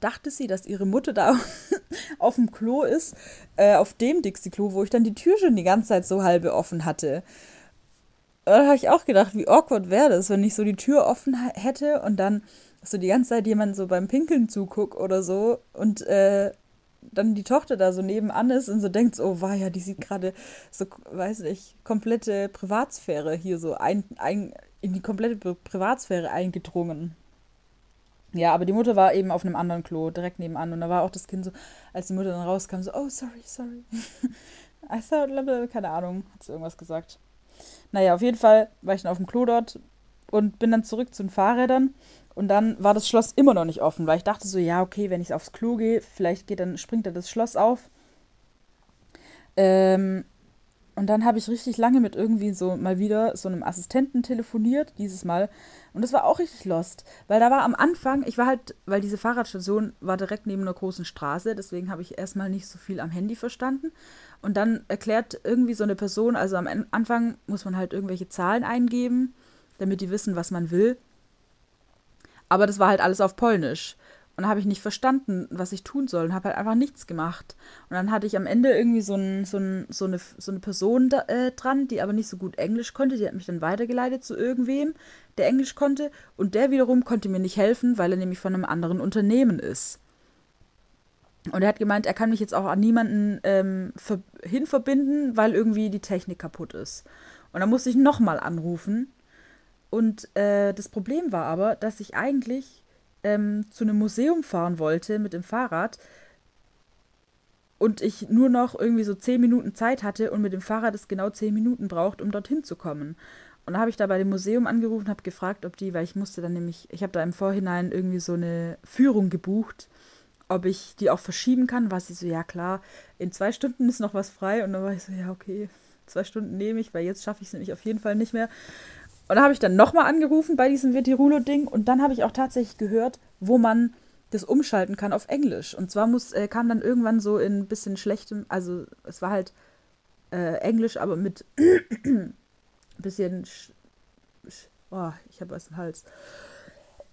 dachte sie, dass ihre Mutter da auf dem Klo ist, äh, auf dem Dixie-Klo, wo ich dann die Tür schon die ganze Zeit so halbe offen hatte da habe ich auch gedacht, wie awkward wäre das, wenn ich so die Tür offen hätte und dann so die ganze Zeit jemand so beim Pinkeln zuguckt oder so und äh, dann die Tochter da so nebenan ist und so denkt, oh war ja, die sieht gerade so, weiß ich, komplette Privatsphäre hier so ein, ein, in die komplette Privatsphäre eingedrungen. Ja, aber die Mutter war eben auf einem anderen Klo, direkt nebenan. Und da war auch das Kind so, als die Mutter dann rauskam, so, oh, sorry, sorry. I thought, keine Ahnung, hat sie irgendwas gesagt. Naja, auf jeden Fall war ich dann auf dem Klo dort und bin dann zurück zu den Fahrrädern. Und dann war das Schloss immer noch nicht offen, weil ich dachte so, ja, okay, wenn ich aufs Klo gehe, vielleicht geht dann, springt dann das Schloss auf. Ähm, und dann habe ich richtig lange mit irgendwie so mal wieder so einem Assistenten telefoniert, dieses Mal. Und das war auch richtig lost, weil da war am Anfang, ich war halt, weil diese Fahrradstation war direkt neben einer großen Straße, deswegen habe ich erstmal nicht so viel am Handy verstanden. Und dann erklärt irgendwie so eine Person, also am Anfang muss man halt irgendwelche Zahlen eingeben, damit die wissen, was man will. Aber das war halt alles auf Polnisch. Und da habe ich nicht verstanden, was ich tun soll und habe halt einfach nichts gemacht. Und dann hatte ich am Ende irgendwie so, ein, so, ein, so, eine, so eine Person da, äh, dran, die aber nicht so gut Englisch konnte. Die hat mich dann weitergeleitet zu irgendwem, der Englisch konnte. Und der wiederum konnte mir nicht helfen, weil er nämlich von einem anderen Unternehmen ist. Und er hat gemeint, er kann mich jetzt auch an niemanden ähm, hinverbinden, weil irgendwie die Technik kaputt ist. Und dann musste ich nochmal anrufen. Und äh, das Problem war aber, dass ich eigentlich ähm, zu einem Museum fahren wollte mit dem Fahrrad und ich nur noch irgendwie so zehn Minuten Zeit hatte und mit dem Fahrrad es genau zehn Minuten braucht, um dorthin zu kommen. Und da habe ich da bei dem Museum angerufen, habe gefragt, ob die, weil ich musste dann nämlich, ich habe da im Vorhinein irgendwie so eine Führung gebucht, ob ich die auch verschieben kann. War sie so, ja klar, in zwei Stunden ist noch was frei. Und dann war ich so, ja okay, zwei Stunden nehme ich, weil jetzt schaffe ich es nämlich auf jeden Fall nicht mehr. Und da habe ich dann nochmal angerufen bei diesem Vetirulo-Ding und dann habe ich auch tatsächlich gehört, wo man das umschalten kann auf Englisch. Und zwar muss, äh, kam dann irgendwann so in ein bisschen schlechtem, also es war halt äh, Englisch, aber mit bisschen. Sch sch oh, ich habe was im Hals.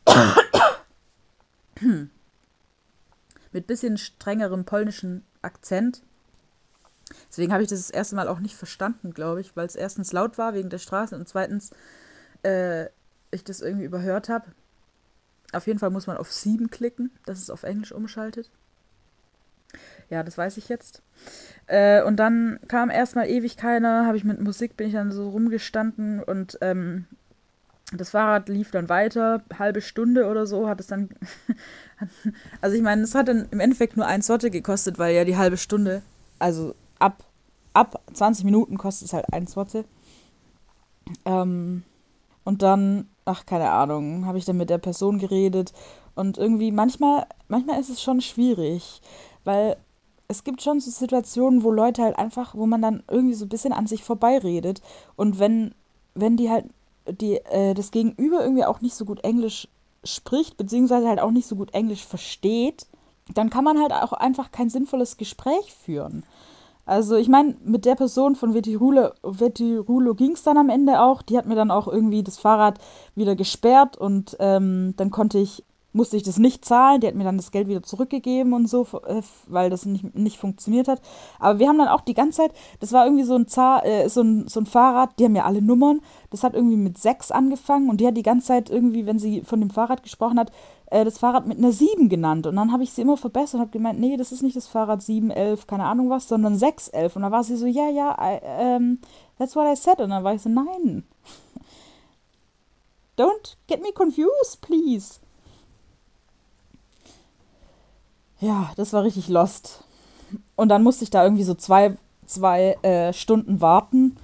mit bisschen strengerem polnischen Akzent. Deswegen habe ich das das erste Mal auch nicht verstanden, glaube ich, weil es erstens laut war wegen der Straße und zweitens äh, ich das irgendwie überhört habe. Auf jeden Fall muss man auf 7 klicken, dass es auf Englisch umschaltet. Ja, das weiß ich jetzt. Äh, und dann kam erstmal ewig keiner, habe ich mit Musik, bin ich dann so rumgestanden und ähm, das Fahrrad lief dann weiter, halbe Stunde oder so, hat es dann. also ich meine, es hat dann im Endeffekt nur ein Sotte gekostet, weil ja die halbe Stunde, also ab, ab 20 Minuten kostet es halt ein Sotte. Ähm, und dann, ach, keine Ahnung, habe ich dann mit der Person geredet. Und irgendwie, manchmal, manchmal ist es schon schwierig, weil es gibt schon so Situationen, wo Leute halt einfach, wo man dann irgendwie so ein bisschen an sich vorbeiredet. Und wenn, wenn die halt die, äh, das Gegenüber irgendwie auch nicht so gut Englisch spricht, beziehungsweise halt auch nicht so gut Englisch versteht, dann kann man halt auch einfach kein sinnvolles Gespräch führen. Also ich meine, mit der Person von Vetirulo, ging es dann am Ende auch. Die hat mir dann auch irgendwie das Fahrrad wieder gesperrt und ähm, dann konnte ich musste ich das nicht zahlen. Die hat mir dann das Geld wieder zurückgegeben und so, äh, weil das nicht, nicht funktioniert hat. Aber wir haben dann auch die ganze Zeit, das war irgendwie so ein, Zar, äh, so, ein, so ein Fahrrad, die haben ja alle Nummern. Das hat irgendwie mit 6 angefangen und die hat die ganze Zeit irgendwie, wenn sie von dem Fahrrad gesprochen hat, äh, das Fahrrad mit einer 7 genannt. Und dann habe ich sie immer verbessert und habe gemeint, nee, das ist nicht das Fahrrad 711, keine Ahnung was, sondern 611. Und dann war sie so, ja, ja, I, ähm, that's what I said. Und dann war ich so, nein. Don't get me confused, please. Ja, das war richtig lost. Und dann musste ich da irgendwie so zwei, zwei äh, Stunden warten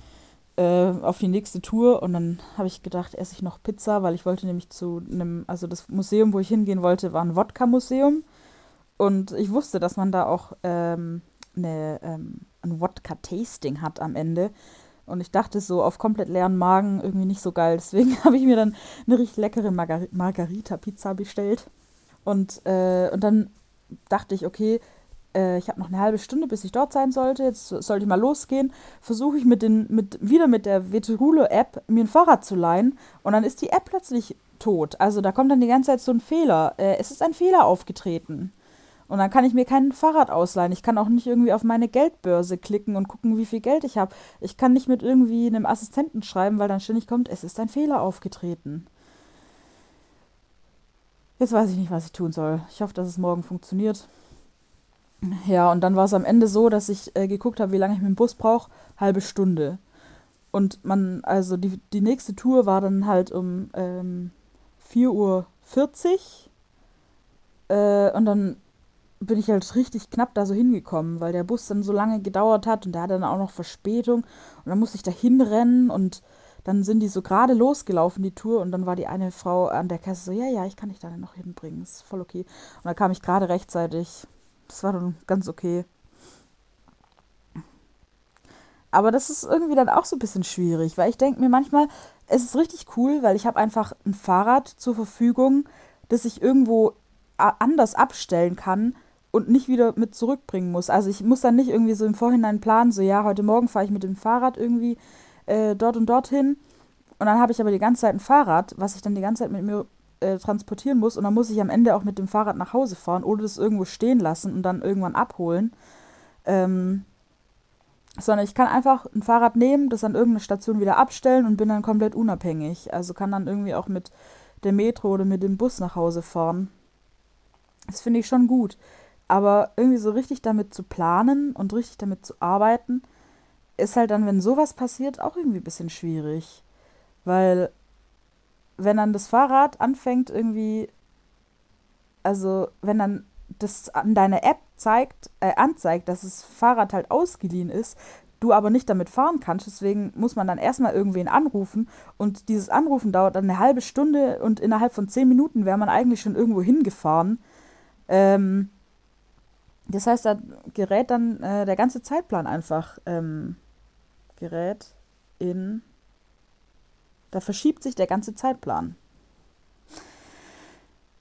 äh, auf die nächste Tour. Und dann habe ich gedacht, esse ich noch Pizza, weil ich wollte nämlich zu einem, also das Museum, wo ich hingehen wollte, war ein Wodka-Museum. Und ich wusste, dass man da auch ähm, eine, ähm, ein Wodka-Tasting hat am Ende. Und ich dachte so auf komplett leeren Magen irgendwie nicht so geil. Deswegen habe ich mir dann eine richtig leckere Margar Margarita-Pizza bestellt. Und, äh, und dann dachte ich, okay, äh, ich habe noch eine halbe Stunde, bis ich dort sein sollte. Jetzt sollte ich mal losgehen. Versuche ich mit den, mit, wieder mit der Veterulo-App mir ein Fahrrad zu leihen. Und dann ist die App plötzlich tot. Also da kommt dann die ganze Zeit so ein Fehler. Äh, es ist ein Fehler aufgetreten. Und dann kann ich mir kein Fahrrad ausleihen. Ich kann auch nicht irgendwie auf meine Geldbörse klicken und gucken, wie viel Geld ich habe. Ich kann nicht mit irgendwie einem Assistenten schreiben, weil dann ständig kommt, es ist ein Fehler aufgetreten. Jetzt weiß ich nicht, was ich tun soll. Ich hoffe, dass es morgen funktioniert. Ja, und dann war es am Ende so, dass ich äh, geguckt habe, wie lange ich mit dem Bus brauche. Halbe Stunde. Und man, also die, die nächste Tour war dann halt um ähm, 4.40 Uhr. Äh, und dann bin ich halt richtig knapp da so hingekommen, weil der Bus dann so lange gedauert hat und der hatte dann auch noch Verspätung. Und dann musste ich da hinrennen und dann sind die so gerade losgelaufen, die Tour, und dann war die eine Frau an der Kasse so, ja, ja, ich kann dich da noch hinbringen, ist voll okay. Und dann kam ich gerade rechtzeitig. Das war dann ganz okay. Aber das ist irgendwie dann auch so ein bisschen schwierig, weil ich denke mir manchmal, es ist richtig cool, weil ich habe einfach ein Fahrrad zur Verfügung, das ich irgendwo anders abstellen kann und nicht wieder mit zurückbringen muss. Also ich muss dann nicht irgendwie so im Vorhinein planen, so ja, heute Morgen fahre ich mit dem Fahrrad irgendwie äh, dort und dorthin. Und dann habe ich aber die ganze Zeit ein Fahrrad, was ich dann die ganze Zeit mit mir äh, transportieren muss. Und dann muss ich am Ende auch mit dem Fahrrad nach Hause fahren oder das irgendwo stehen lassen und dann irgendwann abholen. Ähm, sondern ich kann einfach ein Fahrrad nehmen, das an irgendeiner Station wieder abstellen und bin dann komplett unabhängig. Also kann dann irgendwie auch mit der Metro oder mit dem Bus nach Hause fahren. Das finde ich schon gut. Aber irgendwie so richtig damit zu planen und richtig damit zu arbeiten, ist halt dann, wenn sowas passiert, auch irgendwie ein bisschen schwierig. Weil, wenn dann das Fahrrad anfängt, irgendwie, also, wenn dann das an deiner App zeigt, äh, anzeigt, dass das Fahrrad halt ausgeliehen ist, du aber nicht damit fahren kannst. Deswegen muss man dann erstmal irgendwen anrufen. Und dieses Anrufen dauert dann eine halbe Stunde und innerhalb von zehn Minuten wäre man eigentlich schon irgendwo hingefahren. Ähm, das heißt, da gerät dann äh, der ganze Zeitplan einfach ähm, gerät in. Da verschiebt sich der ganze Zeitplan.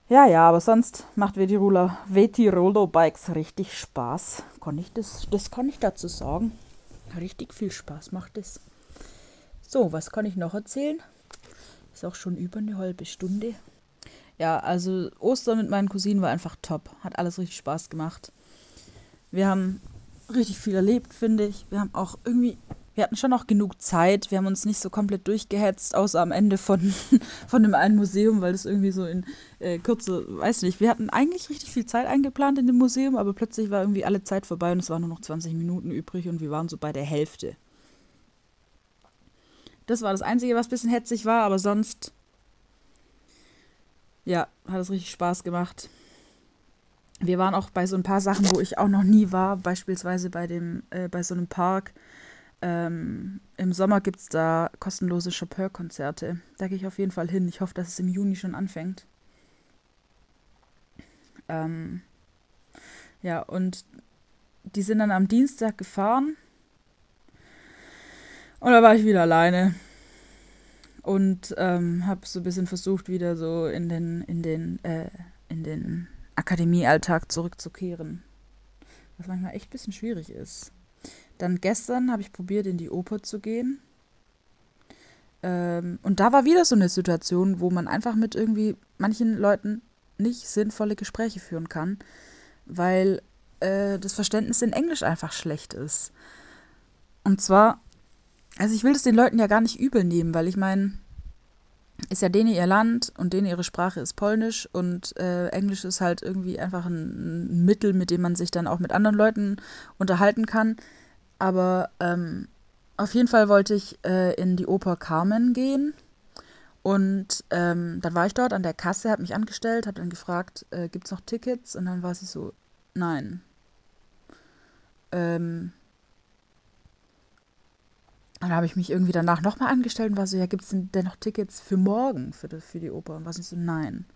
Ja, ja, aber sonst macht Vetirola, Vetirolo Bikes richtig Spaß. Kann ich das, das kann ich dazu sagen. Richtig viel Spaß macht es. So, was kann ich noch erzählen? Ist auch schon über eine halbe Stunde. Ja, also Ostern mit meinen Cousinen war einfach top. Hat alles richtig Spaß gemacht. Wir haben richtig viel erlebt, finde ich. Wir haben auch irgendwie wir hatten schon noch genug Zeit. Wir haben uns nicht so komplett durchgehetzt, außer am Ende von, von dem einen Museum, weil das irgendwie so in äh, Kürze, weiß nicht, wir hatten eigentlich richtig viel Zeit eingeplant in dem Museum, aber plötzlich war irgendwie alle Zeit vorbei und es waren nur noch 20 Minuten übrig und wir waren so bei der Hälfte. Das war das Einzige, was ein bisschen hetzig war, aber sonst, ja, hat es richtig Spaß gemacht. Wir waren auch bei so ein paar Sachen, wo ich auch noch nie war, beispielsweise bei dem, äh, bei so einem Park, ähm, Im Sommer gibt es da kostenlose Chopin-Konzerte. Da gehe ich auf jeden Fall hin. Ich hoffe, dass es im Juni schon anfängt. Ähm, ja, und die sind dann am Dienstag gefahren. Und da war ich wieder alleine. Und ähm, habe so ein bisschen versucht, wieder so in den, in den, äh, in den Akademiealltag zurückzukehren. Was manchmal echt ein bisschen schwierig ist. Dann gestern habe ich probiert, in die Oper zu gehen. Ähm, und da war wieder so eine Situation, wo man einfach mit irgendwie manchen Leuten nicht sinnvolle Gespräche führen kann, weil äh, das Verständnis in Englisch einfach schlecht ist. Und zwar, also ich will das den Leuten ja gar nicht übel nehmen, weil ich meine, ist ja denen ihr Land und denen ihre Sprache ist Polnisch und äh, Englisch ist halt irgendwie einfach ein, ein Mittel, mit dem man sich dann auch mit anderen Leuten unterhalten kann. Aber ähm, auf jeden Fall wollte ich äh, in die Oper Carmen gehen. Und ähm, dann war ich dort an der Kasse, habe mich angestellt, habe dann gefragt, äh, gibt es noch Tickets? Und dann war sie so, nein. Ähm, dann habe ich mich irgendwie danach nochmal angestellt und war so, ja, gibt es denn, denn noch Tickets für morgen für die, für die Oper? Und war sie so, nein.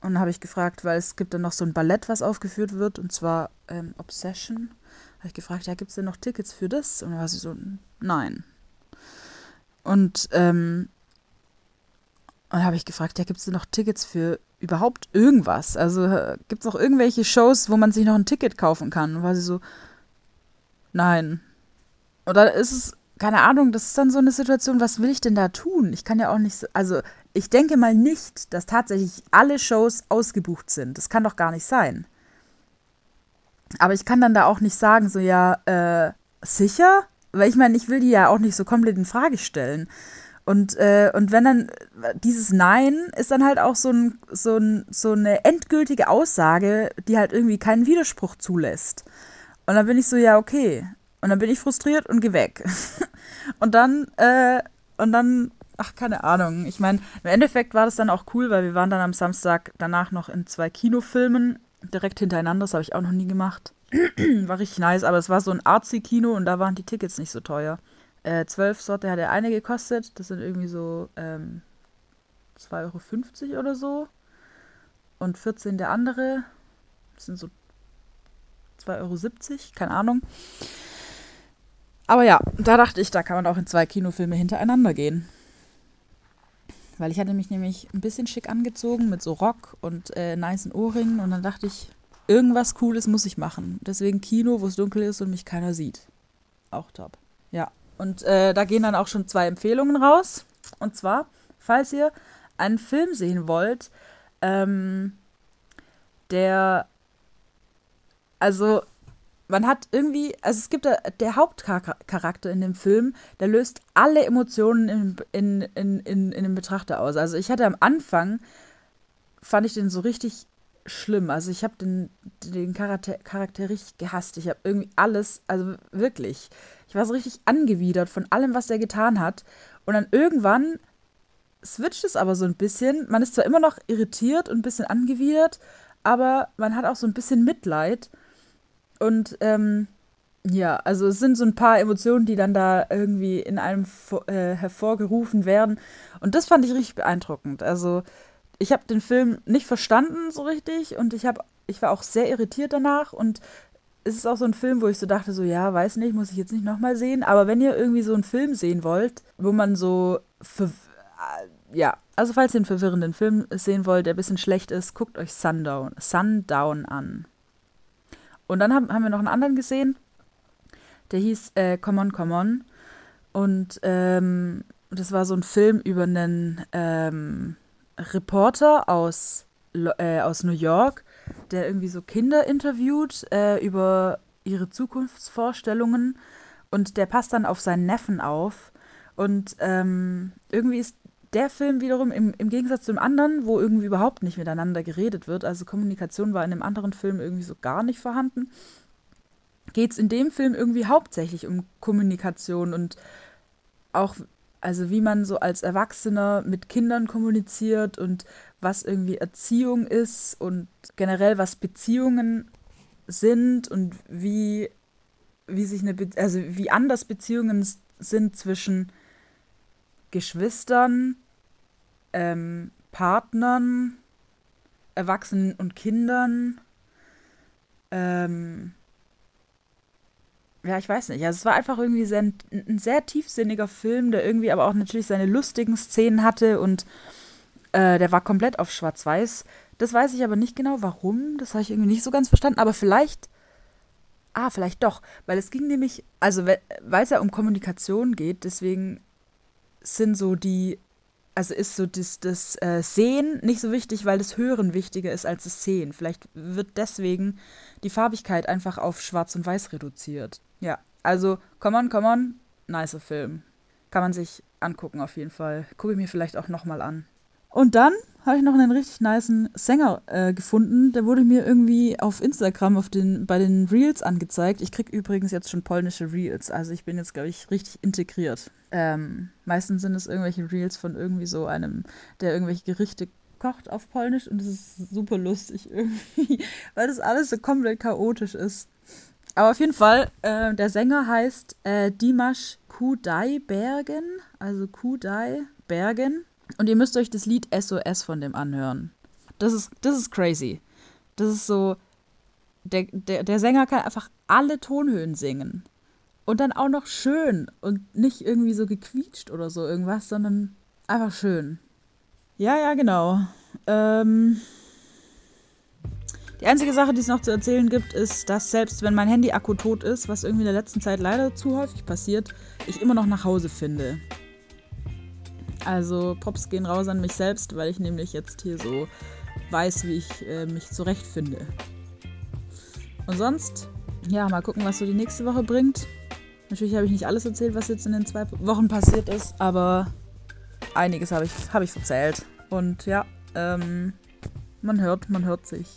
Und dann habe ich gefragt, weil es gibt dann noch so ein Ballett, was aufgeführt wird, und zwar ähm, Obsession habe ich gefragt, ja, gibt es denn noch Tickets für das? Und dann war sie so, nein. Und ähm, dann habe ich gefragt, ja, gibt es denn noch Tickets für überhaupt irgendwas? Also gibt es noch irgendwelche Shows, wo man sich noch ein Ticket kaufen kann? Und war sie so, nein. Oder ist es, keine Ahnung, das ist dann so eine Situation, was will ich denn da tun? Ich kann ja auch nicht, so, also ich denke mal nicht, dass tatsächlich alle Shows ausgebucht sind. Das kann doch gar nicht sein. Aber ich kann dann da auch nicht sagen, so ja, äh, sicher? Weil ich meine, ich will die ja auch nicht so komplett in Frage stellen. Und, äh, und wenn dann dieses Nein ist dann halt auch so, ein, so, ein, so eine endgültige Aussage, die halt irgendwie keinen Widerspruch zulässt. Und dann bin ich so, ja, okay. Und dann bin ich frustriert und geh weg. und dann, äh, und dann, ach, keine Ahnung. Ich meine, im Endeffekt war das dann auch cool, weil wir waren dann am Samstag danach noch in zwei Kinofilmen direkt hintereinander. Das habe ich auch noch nie gemacht. war richtig nice, aber es war so ein Artsy-Kino und da waren die Tickets nicht so teuer. Äh, 12 Sorte hat der eine gekostet. Das sind irgendwie so ähm, 2,50 Euro oder so. Und 14 der andere. Das sind so 2,70 Euro, keine Ahnung. Aber ja, da dachte ich, da kann man auch in zwei Kinofilme hintereinander gehen. Weil ich hatte mich nämlich ein bisschen schick angezogen mit so Rock und äh, nicen Ohrringen und dann dachte ich, irgendwas Cooles muss ich machen. Deswegen Kino, wo es dunkel ist und mich keiner sieht. Auch top. Ja, und äh, da gehen dann auch schon zwei Empfehlungen raus. Und zwar, falls ihr einen Film sehen wollt, ähm, der, also man hat irgendwie, also es gibt da, der Hauptcharakter in dem Film, der löst alle Emotionen in, in, in, in, dem Betrachter aus. Also ich hatte am Anfang, fand ich den so richtig schlimm. Also ich habe den, den Charakter, Charakter richtig gehasst. Ich habe irgendwie alles, also wirklich, ich war so richtig angewidert von allem, was er getan hat. Und dann irgendwann switcht es aber so ein bisschen. Man ist zwar immer noch irritiert und ein bisschen angewidert, aber man hat auch so ein bisschen Mitleid. Und ähm, Ja, also es sind so ein paar Emotionen, die dann da irgendwie in einem äh, hervorgerufen werden. Und das fand ich richtig beeindruckend. Also ich habe den Film nicht verstanden so richtig und ich habe, ich war auch sehr irritiert danach und es ist auch so ein Film, wo ich so dachte, so ja, weiß nicht, muss ich jetzt nicht nochmal sehen. Aber wenn ihr irgendwie so einen Film sehen wollt, wo man so, ja, also falls ihr einen verwirrenden Film sehen wollt, der ein bisschen schlecht ist, guckt euch Sundown, Sundown an. Und dann haben, haben wir noch einen anderen gesehen, der hieß äh, Come On, Come On. Und ähm, das war so ein Film über einen ähm, Reporter aus, äh, aus New York, der irgendwie so Kinder interviewt äh, über ihre Zukunftsvorstellungen. Und der passt dann auf seinen Neffen auf. Und ähm, irgendwie ist der Film wiederum im, im Gegensatz zum anderen, wo irgendwie überhaupt nicht miteinander geredet wird, also Kommunikation war in dem anderen Film irgendwie so gar nicht vorhanden, geht es in dem Film irgendwie hauptsächlich um Kommunikation und auch, also wie man so als Erwachsener mit Kindern kommuniziert und was irgendwie Erziehung ist und generell was Beziehungen sind und wie, wie sich eine, Be also wie anders Beziehungen sind zwischen Geschwistern, ähm, Partnern, Erwachsenen und Kindern, ähm, ja, ich weiß nicht. Also es war einfach irgendwie sehr, ein sehr tiefsinniger Film, der irgendwie aber auch natürlich seine lustigen Szenen hatte und äh, der war komplett auf Schwarz-Weiß. Das weiß ich aber nicht genau, warum. Das habe ich irgendwie nicht so ganz verstanden. Aber vielleicht. Ah, vielleicht doch. Weil es ging nämlich. Also, weil es ja um Kommunikation geht, deswegen sind so die. Also ist so das, das äh, Sehen nicht so wichtig, weil das Hören wichtiger ist als das Sehen. Vielleicht wird deswegen die Farbigkeit einfach auf Schwarz und Weiß reduziert. Ja, also, come on, come on, nicer Film. Kann man sich angucken auf jeden Fall. Gucke ich mir vielleicht auch nochmal an. Und dann habe ich noch einen richtig niceen Sänger äh, gefunden. Der wurde mir irgendwie auf Instagram auf den, bei den Reels angezeigt. Ich kriege übrigens jetzt schon polnische Reels. Also ich bin jetzt, glaube ich, richtig integriert. Ähm, meistens sind es irgendwelche Reels von irgendwie so einem, der irgendwelche Gerichte kocht auf Polnisch und das ist super lustig irgendwie, weil das alles so komplett chaotisch ist. Aber auf jeden Fall, äh, der Sänger heißt äh, Dimash Kudai Bergen, also Kudai Bergen. Und ihr müsst euch das Lied SOS von dem anhören. Das ist, das ist crazy. Das ist so, der, der, der Sänger kann einfach alle Tonhöhen singen. Und dann auch noch schön und nicht irgendwie so gequietscht oder so irgendwas, sondern einfach schön. Ja, ja, genau. Ähm, die einzige Sache, die es noch zu erzählen gibt, ist, dass selbst wenn mein Handy-Akku tot ist, was irgendwie in der letzten Zeit leider zu häufig passiert, ich immer noch nach Hause finde. Also Props gehen raus an mich selbst, weil ich nämlich jetzt hier so weiß, wie ich äh, mich zurechtfinde. Und sonst, ja, mal gucken, was so die nächste Woche bringt. Natürlich habe ich nicht alles erzählt, was jetzt in den zwei Wochen passiert ist, aber einiges habe ich, hab ich erzählt. Und ja, ähm, man hört, man hört sich.